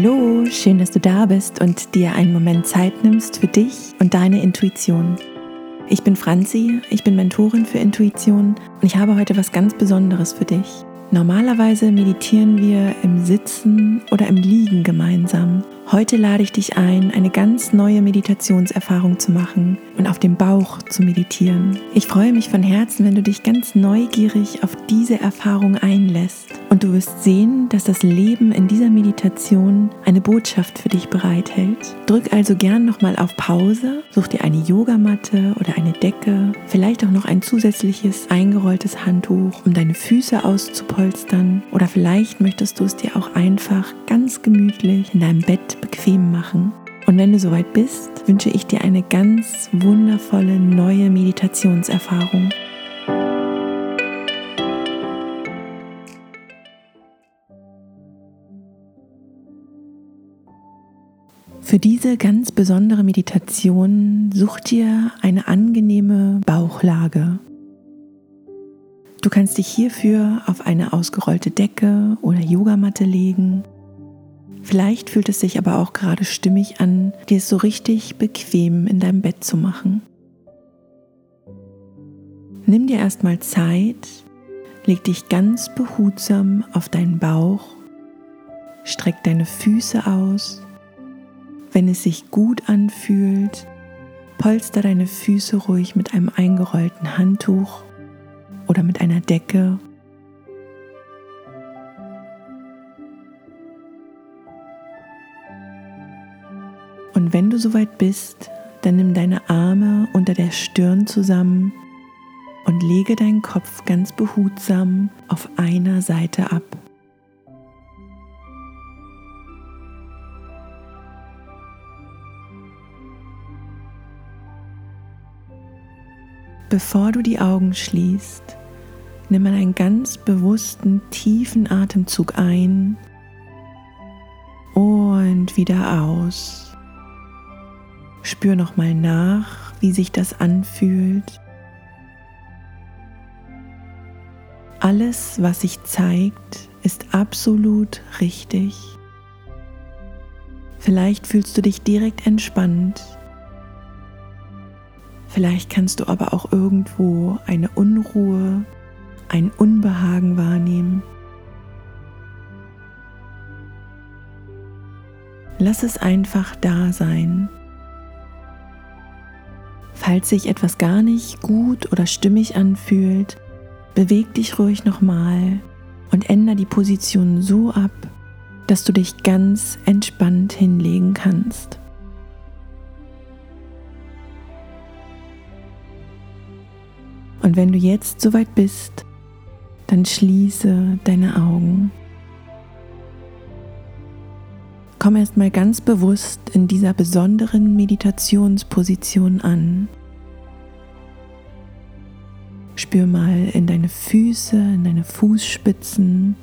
Hallo, schön, dass du da bist und dir einen Moment Zeit nimmst für dich und deine Intuition. Ich bin Franzi, ich bin Mentorin für Intuition und ich habe heute was ganz Besonderes für dich. Normalerweise meditieren wir im Sitzen oder im Liegen gemeinsam. Heute lade ich dich ein, eine ganz neue Meditationserfahrung zu machen und auf dem Bauch zu meditieren. Ich freue mich von Herzen, wenn du dich ganz neugierig auf diese Erfahrung einlässt und du wirst sehen, dass das Leben in dieser Meditation eine Botschaft für dich bereithält. Drück also gern nochmal auf Pause, such dir eine Yogamatte oder eine Decke, vielleicht auch noch ein zusätzliches eingerolltes Handtuch, um deine Füße auszupolstern oder vielleicht möchtest du es dir auch einfach ganz gemütlich in deinem Bett bequem machen. Und wenn du soweit bist, wünsche ich dir eine ganz wundervolle neue Meditationserfahrung. Für diese ganz besondere Meditation such dir eine angenehme Bauchlage. Du kannst dich hierfür auf eine ausgerollte Decke oder Yogamatte legen. Vielleicht fühlt es sich aber auch gerade stimmig an, dir es so richtig bequem in deinem Bett zu machen. Nimm dir erstmal Zeit, leg dich ganz behutsam auf deinen Bauch, streck deine Füße aus wenn es sich gut anfühlt, polster deine Füße ruhig mit einem eingerollten Handtuch oder mit einer Decke. Und wenn du soweit bist, dann nimm deine Arme unter der Stirn zusammen und lege deinen Kopf ganz behutsam auf einer Seite ab. Bevor du die Augen schließt, nimm mal einen ganz bewussten, tiefen Atemzug ein und wieder aus. Spür nochmal nach, wie sich das anfühlt. Alles, was sich zeigt, ist absolut richtig. Vielleicht fühlst du dich direkt entspannt Vielleicht kannst du aber auch irgendwo eine Unruhe, ein Unbehagen wahrnehmen. Lass es einfach da sein. Falls sich etwas gar nicht gut oder stimmig anfühlt, beweg dich ruhig nochmal und ändere die Position so ab, dass du dich ganz entspannt hinlegen kannst. Und wenn du jetzt soweit bist, dann schließe deine Augen. Komm erstmal ganz bewusst in dieser besonderen Meditationsposition an. Spür mal in deine Füße, in deine Fußspitzen.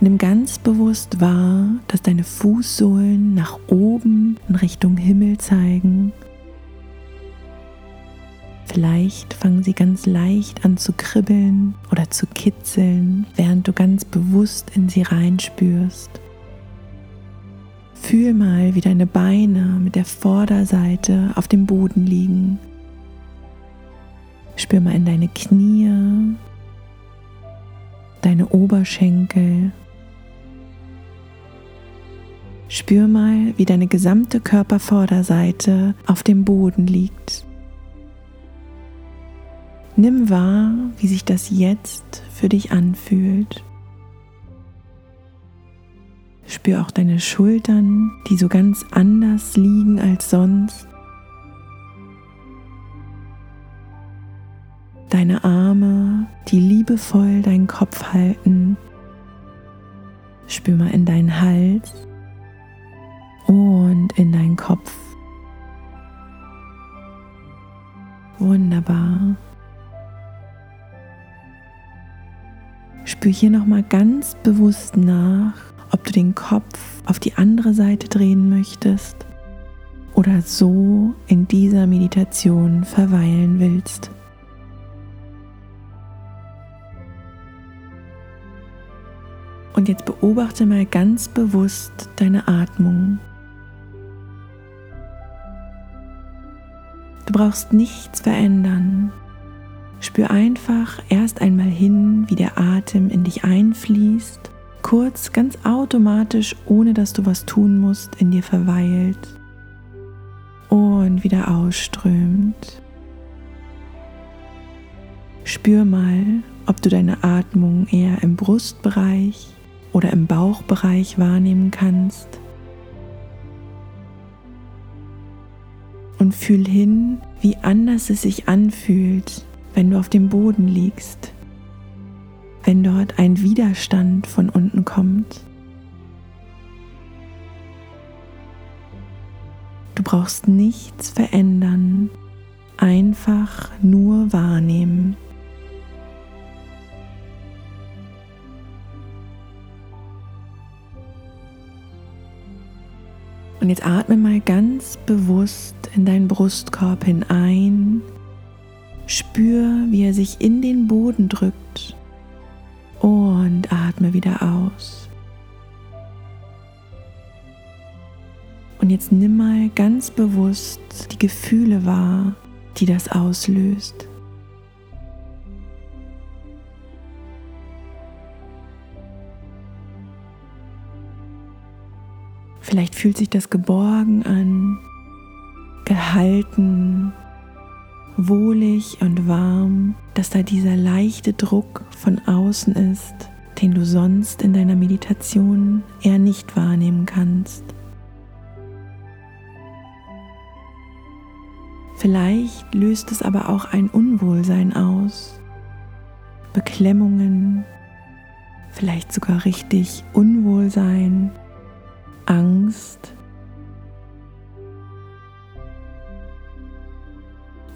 Nimm ganz bewusst wahr, dass deine Fußsohlen nach oben in Richtung Himmel zeigen Vielleicht fangen sie ganz leicht an zu kribbeln oder zu kitzeln, während du ganz bewusst in sie reinspürst. Fühl mal, wie deine Beine mit der Vorderseite auf dem Boden liegen. Spür mal in deine Knie, deine Oberschenkel. Spür mal, wie deine gesamte Körpervorderseite auf dem Boden liegt. Nimm wahr, wie sich das jetzt für dich anfühlt. Spür auch deine Schultern, die so ganz anders liegen als sonst. Deine Arme, die liebevoll deinen Kopf halten. Spür mal in deinen Hals und in deinen Kopf. Wunderbar. Spür hier nochmal ganz bewusst nach, ob du den Kopf auf die andere Seite drehen möchtest oder so in dieser Meditation verweilen willst. Und jetzt beobachte mal ganz bewusst deine Atmung. Du brauchst nichts verändern. Spür einfach erst einmal hin, wie der Atem in dich einfließt, kurz ganz automatisch, ohne dass du was tun musst, in dir verweilt und wieder ausströmt. Spür mal, ob du deine Atmung eher im Brustbereich oder im Bauchbereich wahrnehmen kannst. Und fühl hin, wie anders es sich anfühlt, wenn du auf dem Boden liegst, wenn dort ein Widerstand von unten kommt. Du brauchst nichts verändern, einfach nur wahrnehmen. Und jetzt atme mal ganz bewusst in deinen Brustkorb hinein. Spür, wie er sich in den Boden drückt. Und atme wieder aus. Und jetzt nimm mal ganz bewusst die Gefühle wahr, die das auslöst. Vielleicht fühlt sich das geborgen an, gehalten, wohlig und warm, dass da dieser leichte Druck von außen ist, den du sonst in deiner Meditation eher nicht wahrnehmen kannst. Vielleicht löst es aber auch ein Unwohlsein aus, Beklemmungen, vielleicht sogar richtig Unwohlsein Angst.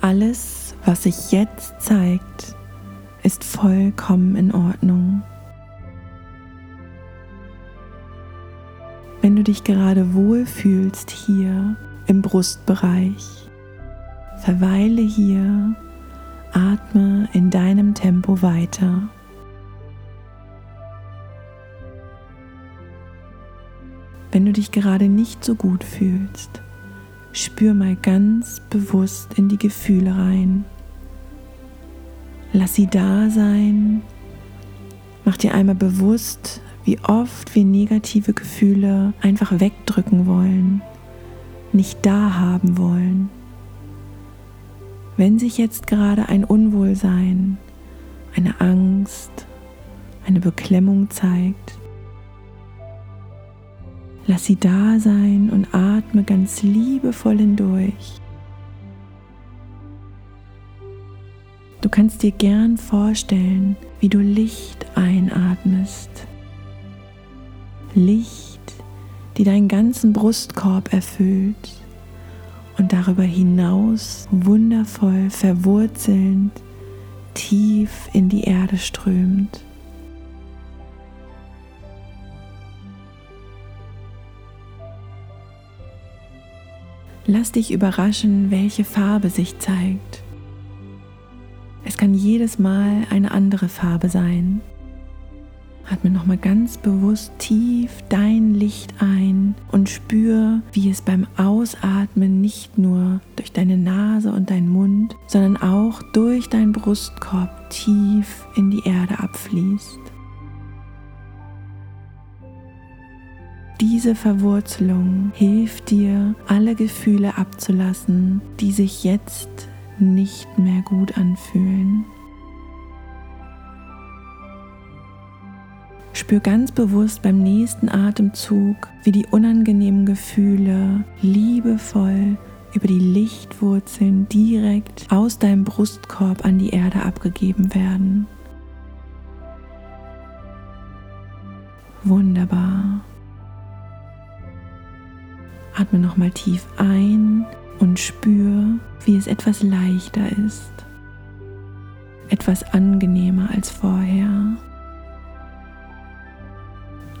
Alles, was sich jetzt zeigt, ist vollkommen in Ordnung. Wenn du dich gerade wohlfühlst hier im Brustbereich, verweile hier, atme in deinem Tempo weiter. Wenn du dich gerade nicht so gut fühlst, spür mal ganz bewusst in die Gefühle rein. Lass sie da sein. Mach dir einmal bewusst, wie oft wir negative Gefühle einfach wegdrücken wollen, nicht da haben wollen. Wenn sich jetzt gerade ein Unwohlsein, eine Angst, eine Beklemmung zeigt, Lass sie da sein und atme ganz liebevoll hindurch. Du kannst dir gern vorstellen, wie du Licht einatmest. Licht, die deinen ganzen Brustkorb erfüllt und darüber hinaus wundervoll verwurzelnd tief in die Erde strömt. Lass dich überraschen, welche Farbe sich zeigt. Es kann jedes Mal eine andere Farbe sein. Atme nochmal ganz bewusst tief dein Licht ein und spür, wie es beim Ausatmen nicht nur durch deine Nase und deinen Mund, sondern auch durch deinen Brustkorb tief in die Erde abfließt. Diese Verwurzelung hilft dir, alle Gefühle abzulassen, die sich jetzt nicht mehr gut anfühlen. Spür ganz bewusst beim nächsten Atemzug, wie die unangenehmen Gefühle liebevoll über die Lichtwurzeln direkt aus deinem Brustkorb an die Erde abgegeben werden. Wunderbar. Atme nochmal tief ein und spür, wie es etwas leichter ist, etwas angenehmer als vorher.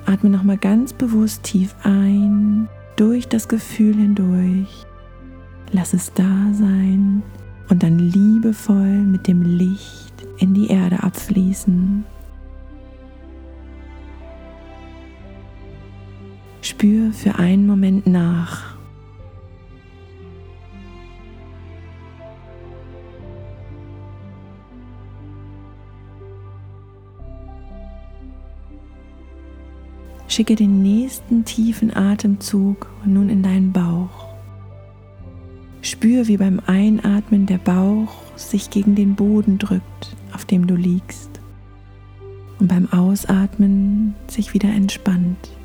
Atme nochmal ganz bewusst tief ein, durch das Gefühl hindurch. Lass es da sein und dann liebevoll mit dem Licht in die Erde abfließen. Spür für einen Moment nach. Schicke den nächsten tiefen Atemzug nun in deinen Bauch. Spür, wie beim Einatmen der Bauch sich gegen den Boden drückt, auf dem du liegst. Und beim Ausatmen sich wieder entspannt.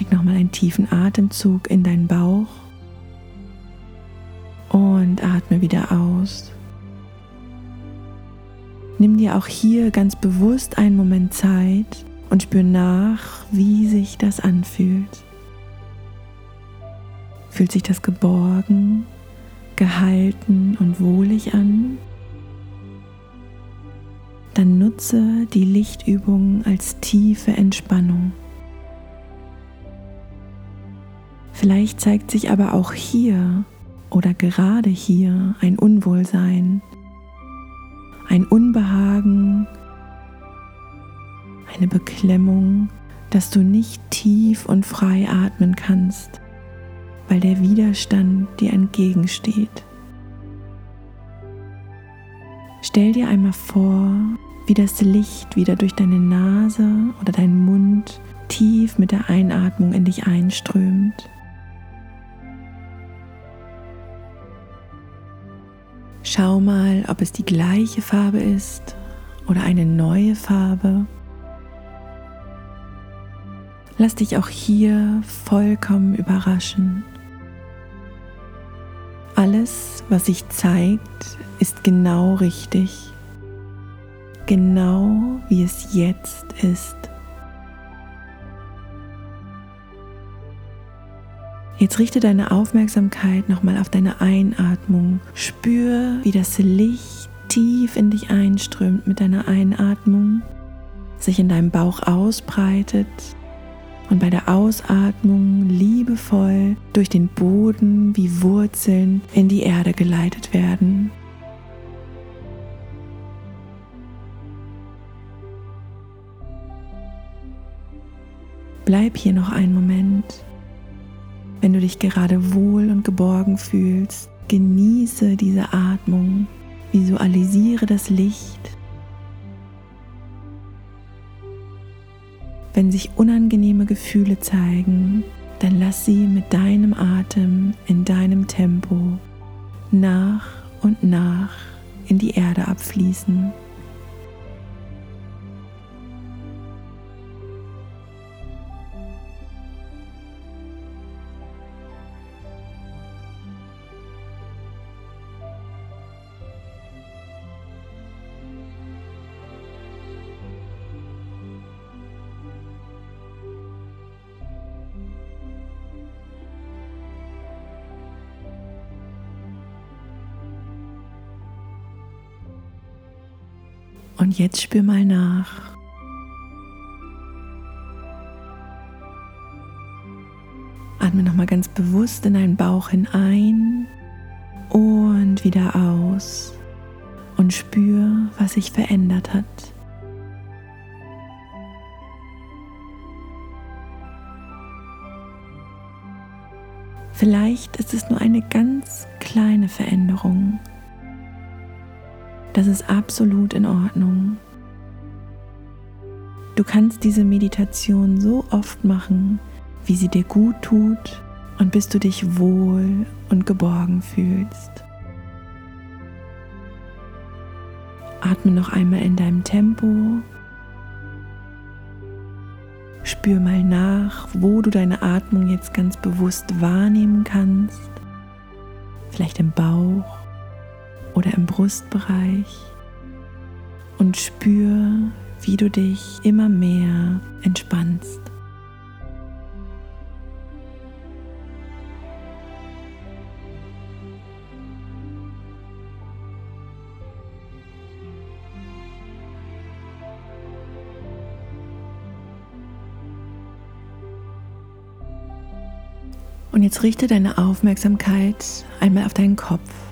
Schick nochmal einen tiefen Atemzug in deinen Bauch und atme wieder aus. Nimm dir auch hier ganz bewusst einen Moment Zeit und spür nach, wie sich das anfühlt. Fühlt sich das geborgen, gehalten und wohlig an? Dann nutze die Lichtübung als tiefe Entspannung. Vielleicht zeigt sich aber auch hier oder gerade hier ein Unwohlsein ein Unbehagen, eine Beklemmung, dass du nicht tief und frei atmen kannst, weil der Widerstand dir entgegensteht. Stell dir einmal vor, wie das Licht wieder durch deine Nase oder deinen Mund tief mit der Einatmung in dich einströmt Schau mal, ob es die gleiche Farbe ist oder eine neue Farbe. Lass dich auch hier vollkommen überraschen. Alles, was sich zeigt, ist genau richtig. Genau wie es jetzt ist. Jetzt richte deine Aufmerksamkeit nochmal auf deine Einatmung. Spür, wie das Licht tief in dich einströmt mit deiner Einatmung, sich in deinem Bauch ausbreitet und bei der Ausatmung liebevoll durch den Boden wie Wurzeln in die Erde geleitet werden. Bleib hier noch einen Moment. Wenn du dich gerade wohl und geborgen fühlst, genieße diese Atmung, visualisiere das Licht. Wenn sich unangenehme Gefühle zeigen, dann lass sie mit deinem Atem in deinem Tempo nach und nach in die Erde abfließen. Jetzt spür mal nach. Atme nochmal ganz bewusst in deinen Bauch hinein und wieder aus und spür, was sich verändert hat. Vielleicht ist es nur eine ganz kleine Veränderung, das ist absolut in Ordnung. Du kannst diese Meditation so oft machen, wie sie dir gut tut und bis du dich wohl und geborgen fühlst. Atme noch einmal in deinem Tempo. Spür mal nach, wo du deine Atmung jetzt ganz bewusst wahrnehmen kannst. Vielleicht im Bauch oder im Brustbereich und spür, wie du dich immer mehr entspannst. Und jetzt richte deine Aufmerksamkeit einmal auf deinen Kopf.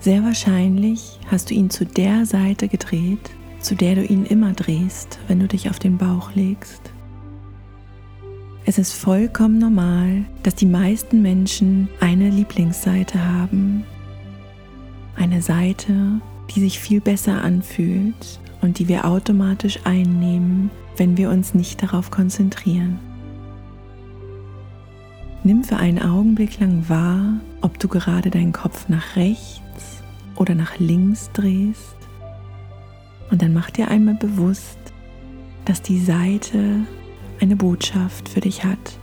Sehr wahrscheinlich hast du ihn zu der Seite gedreht, zu der du ihn immer drehst, wenn du dich auf den Bauch legst. Es ist vollkommen normal, dass die meisten Menschen eine Lieblingsseite haben. Eine Seite, die sich viel besser anfühlt und die wir automatisch einnehmen, wenn wir uns nicht darauf konzentrieren. Nimm für einen Augenblick lang wahr, ob du gerade deinen Kopf nach rechts oder nach links drehst. Und dann mach dir einmal bewusst, dass die Seite eine Botschaft für dich hat.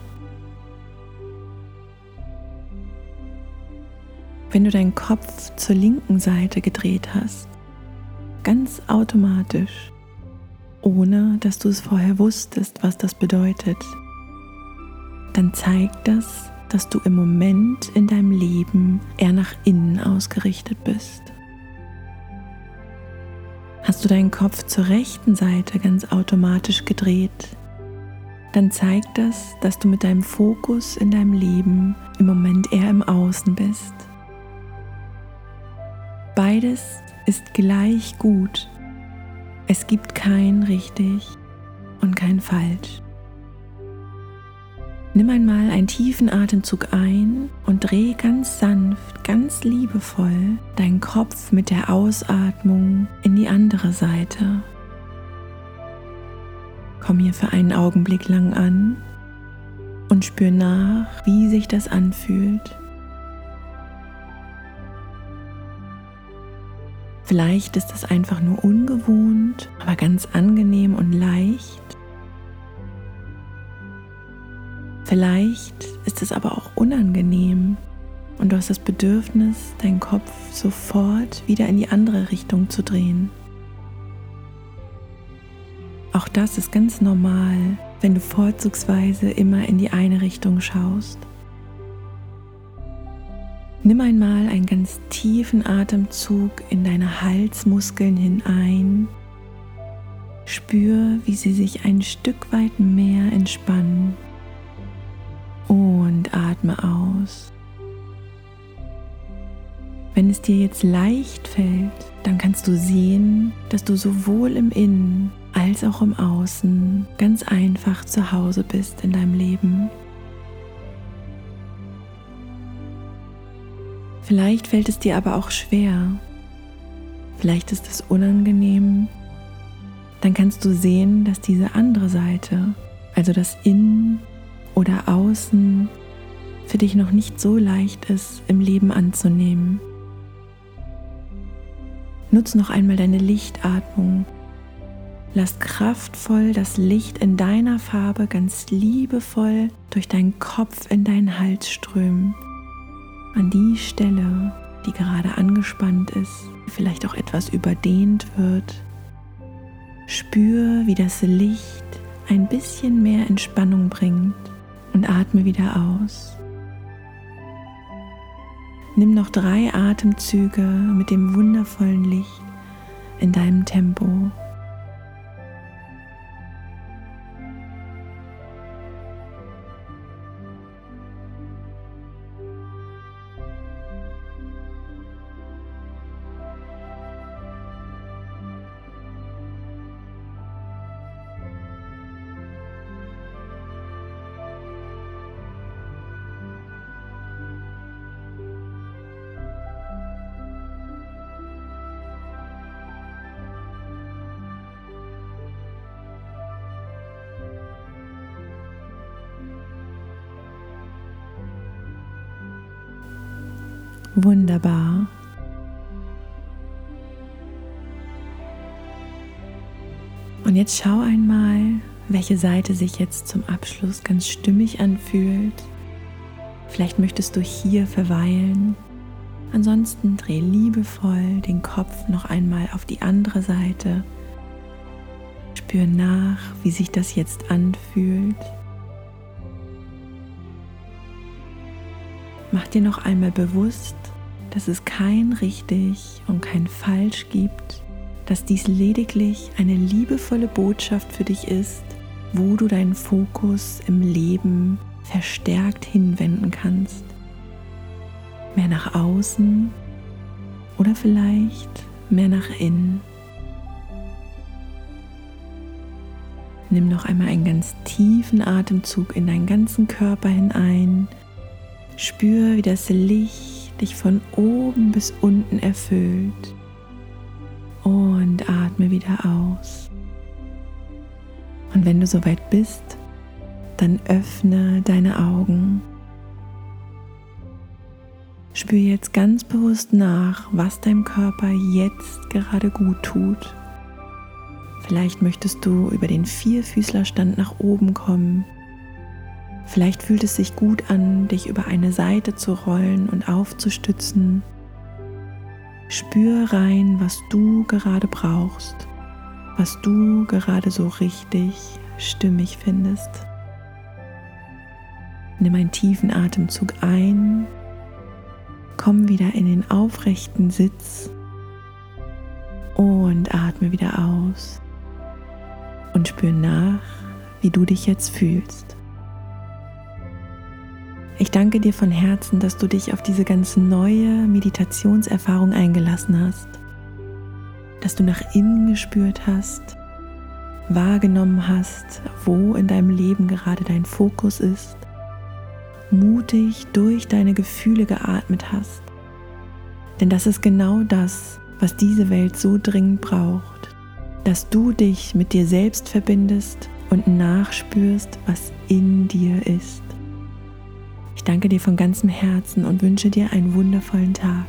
Wenn du deinen Kopf zur linken Seite gedreht hast, ganz automatisch, ohne dass du es vorher wusstest, was das bedeutet, dann zeigt das, dass du im Moment in deinem Leben eher nach innen ausgerichtet bist. Hast du deinen Kopf zur rechten Seite ganz automatisch gedreht, dann zeigt das, dass du mit deinem Fokus in deinem Leben im Moment eher im Außen bist. Beides ist gleich gut. Es gibt kein richtig und kein falsch. Nimm einmal einen tiefen Atemzug ein und dreh ganz sanft, ganz liebevoll deinen Kopf mit der Ausatmung in die andere Seite. Komm hier für einen Augenblick lang an und spür nach, wie sich das anfühlt. Vielleicht ist es einfach nur ungewohnt, aber ganz angenehm und leicht. Vielleicht ist es aber auch unangenehm und du hast das Bedürfnis, deinen Kopf sofort wieder in die andere Richtung zu drehen. Auch das ist ganz normal, wenn du vorzugsweise immer in die eine Richtung schaust. Nimm einmal einen ganz tiefen Atemzug in deine Halsmuskeln hinein. Spür, wie sie sich ein Stück weit mehr entspannen atme aus. Wenn es dir jetzt leicht fällt, dann kannst du sehen, dass du sowohl im Innen als auch im Außen ganz einfach zu Hause bist in deinem Leben. Vielleicht fällt es dir aber auch schwer. Vielleicht ist es unangenehm. Dann kannst du sehen, dass diese andere Seite, also das Innen oder außen für dich noch nicht so leicht ist im Leben anzunehmen. Nutz noch einmal deine Lichtatmung. Lass kraftvoll das Licht in deiner Farbe ganz liebevoll durch deinen Kopf in deinen Hals strömen. An die Stelle, die gerade angespannt ist, vielleicht auch etwas überdehnt wird. Spür, wie das Licht ein bisschen mehr Entspannung bringt und atme wieder aus. Nimm noch drei Atemzüge mit dem wundervollen Licht in deinem Tempo. Wunderbar. Und jetzt schau einmal, welche Seite sich jetzt zum Abschluss ganz stimmig anfühlt. Vielleicht möchtest du hier verweilen. Ansonsten dreh liebevoll den Kopf noch einmal auf die andere Seite. Spür nach, wie sich das jetzt anfühlt. Mach dir noch einmal bewusst, dass es kein richtig und kein falsch gibt, dass dies lediglich eine liebevolle Botschaft für dich ist, wo du deinen Fokus im Leben verstärkt hinwenden kannst. Mehr nach außen oder vielleicht mehr nach innen. Nimm noch einmal einen ganz tiefen Atemzug in deinen ganzen Körper hinein. Spür, wie das Licht dich von oben bis unten erfüllt. Und atme wieder aus. Und wenn du soweit bist, dann öffne deine Augen. Spür jetzt ganz bewusst nach, was deinem Körper jetzt gerade gut tut. Vielleicht möchtest du über den Vierfüßlerstand nach oben kommen. Vielleicht fühlt es sich gut an, dich über eine Seite zu rollen und aufzustützen. Spür rein, was du gerade brauchst, was du gerade so richtig stimmig findest. Nimm einen tiefen Atemzug ein, komm wieder in den aufrechten Sitz und atme wieder aus und spür nach, wie du dich jetzt fühlst. Ich danke dir von Herzen, dass du dich auf diese ganz neue Meditationserfahrung eingelassen hast, dass du nach innen gespürt hast, wahrgenommen hast, wo in deinem Leben gerade dein Fokus ist, mutig durch deine Gefühle geatmet hast. Denn das ist genau das, was diese Welt so dringend braucht dass du dich mit dir selbst verbindest und nachspürst, was in dir ist. Ich danke dir von ganzem Herzen und wünsche dir einen wundervollen Tag.